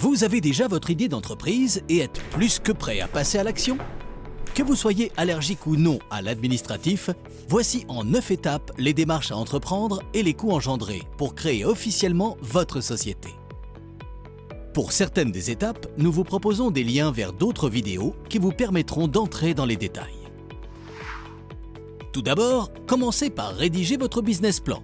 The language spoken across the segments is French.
Vous avez déjà votre idée d'entreprise et êtes plus que prêt à passer à l'action Que vous soyez allergique ou non à l'administratif, voici en 9 étapes les démarches à entreprendre et les coûts engendrés pour créer officiellement votre société. Pour certaines des étapes, nous vous proposons des liens vers d'autres vidéos qui vous permettront d'entrer dans les détails. Tout d'abord, commencez par rédiger votre business plan.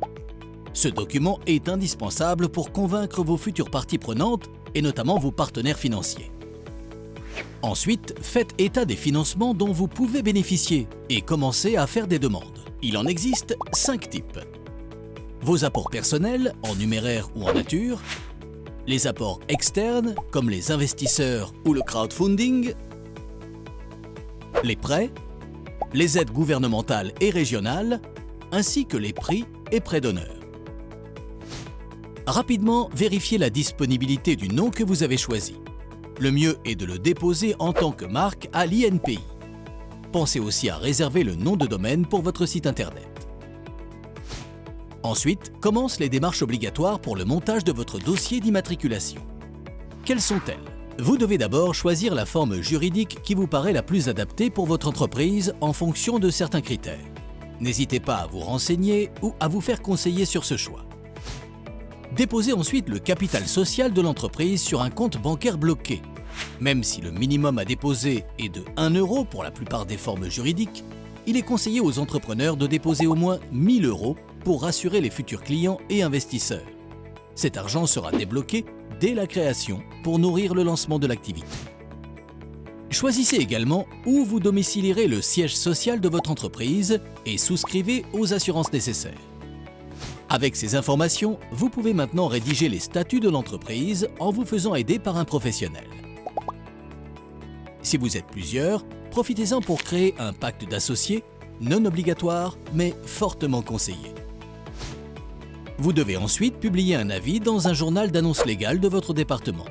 Ce document est indispensable pour convaincre vos futures parties prenantes et notamment vos partenaires financiers. Ensuite, faites état des financements dont vous pouvez bénéficier et commencez à faire des demandes. Il en existe 5 types. Vos apports personnels, en numéraire ou en nature, les apports externes, comme les investisseurs ou le crowdfunding, les prêts, les aides gouvernementales et régionales, ainsi que les prix et prêts d'honneur. Rapidement, vérifiez la disponibilité du nom que vous avez choisi. Le mieux est de le déposer en tant que marque à l'INPI. Pensez aussi à réserver le nom de domaine pour votre site Internet. Ensuite, commencent les démarches obligatoires pour le montage de votre dossier d'immatriculation. Quelles sont-elles? Vous devez d'abord choisir la forme juridique qui vous paraît la plus adaptée pour votre entreprise en fonction de certains critères. N'hésitez pas à vous renseigner ou à vous faire conseiller sur ce choix. Déposez ensuite le capital social de l'entreprise sur un compte bancaire bloqué. Même si le minimum à déposer est de 1 euro pour la plupart des formes juridiques, il est conseillé aux entrepreneurs de déposer au moins 1000 euros pour rassurer les futurs clients et investisseurs. Cet argent sera débloqué dès la création pour nourrir le lancement de l'activité. Choisissez également où vous domicilierez le siège social de votre entreprise et souscrivez aux assurances nécessaires. Avec ces informations, vous pouvez maintenant rédiger les statuts de l'entreprise en vous faisant aider par un professionnel. Si vous êtes plusieurs, profitez-en pour créer un pacte d'associés, non obligatoire mais fortement conseillé. Vous devez ensuite publier un avis dans un journal d'annonce légale de votre département.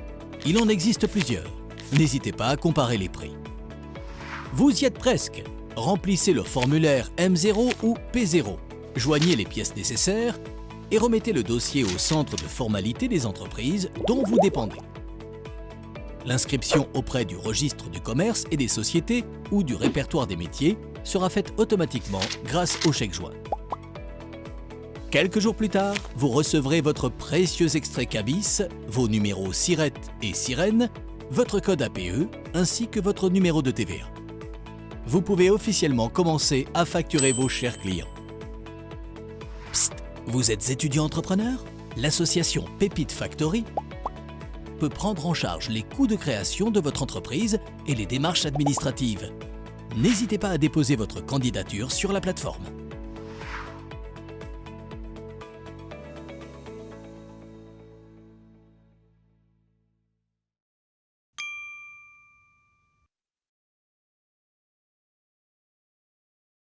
Il en existe plusieurs. N'hésitez pas à comparer les prix. Vous y êtes presque. Remplissez le formulaire M0 ou P0 joignez les pièces nécessaires et remettez le dossier au centre de formalité des entreprises dont vous dépendez. L'inscription auprès du registre du commerce et des sociétés ou du répertoire des métiers sera faite automatiquement grâce au chèque joint. Quelques jours plus tard, vous recevrez votre précieux extrait CABIS, vos numéros SIRET et SIREN, votre code APE ainsi que votre numéro de TVA. Vous pouvez officiellement commencer à facturer vos chers clients. Vous êtes étudiant entrepreneur? L'association Pépite Factory peut prendre en charge les coûts de création de votre entreprise et les démarches administratives. N'hésitez pas à déposer votre candidature sur la plateforme.